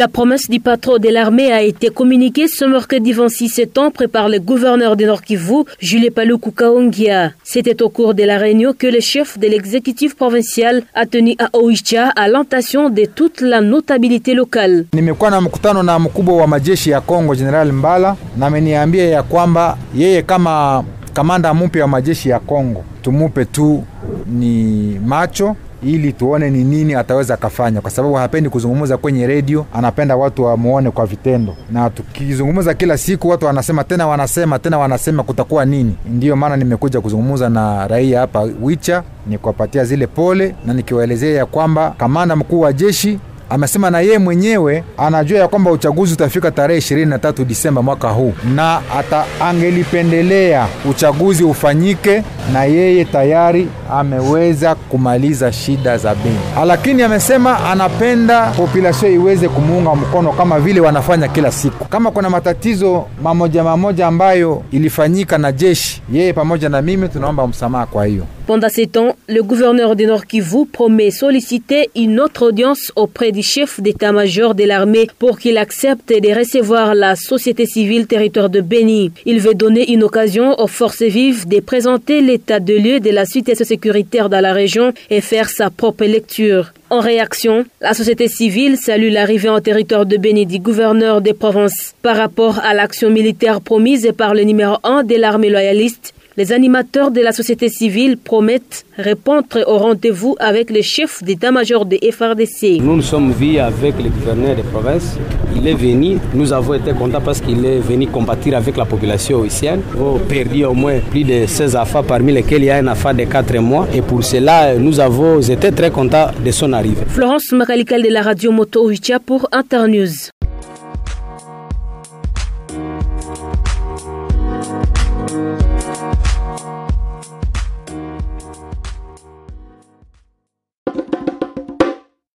La promesse du patron de l'armée a été communiquée ce mercredi 26 septembre par le gouverneur de Nord Kivu, Julie Paluku Kaongia. C'était au cours de la réunion que le chef de l'exécutif provincial a tenu à Oicha à l'entation de toute la notabilité locale. Nimekuwa na mkutano na mkubwa wa majeshi ya Kongo General Mbala na ameniambia ya kwamba yeye kama kamanda mpya wa majeshi ya Kongo tumupe tu ni macho ili tuone ni nini ataweza akafanya, kwa sababu hapendi kuzungumza kwenye redio, anapenda watu wamuone kwa vitendo. Na tukizungumza kila siku watu wanasema tena wanasema tena wanasema kutakuwa nini. Ndiyo maana nimekuja kuzungumza na raia hapa Wicha, ni kuwapatia zile pole na nikiwaelezea ya kwamba kamanda mkuu wa jeshi amesema na yeye mwenyewe anajua ya kwamba uchaguzi utafika tarehe 23 Disemba mwaka huu, na ata angelipendelea uchaguzi ufanyike, na yeye tayari ameweza kumaliza shida za Beni, lakini amesema anapenda population iweze kumuunga mkono kama vile wanafanya kila siku. Kama kuna matatizo mamoja mamoja ambayo ilifanyika na jeshi, yeye pamoja na mimi tunaomba msamaha kwa hiyo. Pendant ces temps, le gouverneur de Nord Kivu promet solliciter une autre audience auprès du chef d'état-major de l'armée pour qu'il accepte de recevoir la société civile territoire de Beni. Il veut donner une occasion aux forces vives de présenter l'état de lieu de la situation sécuritaire dans la région et faire sa propre lecture. En réaction, la société civile salue l'arrivée en territoire de Beni du gouverneur des provinces. Par rapport à l'action militaire promise par le numéro 1 de l'armée loyaliste, les animateurs de la société civile promettent répondre au rendez-vous avec le chef d'état-major de FRDC. Nous nous sommes vus avec le gouverneur des provinces. Il est venu, nous avons été contents parce qu'il est venu combattre avec la population haïtienne. Nous avons perdu au moins plus de 16 affaires, parmi lesquels il y a un affaire de 4 mois. Et pour cela, nous avons été très contents de son arrivée. Florence Makalikal de la radio Moto pour Internews.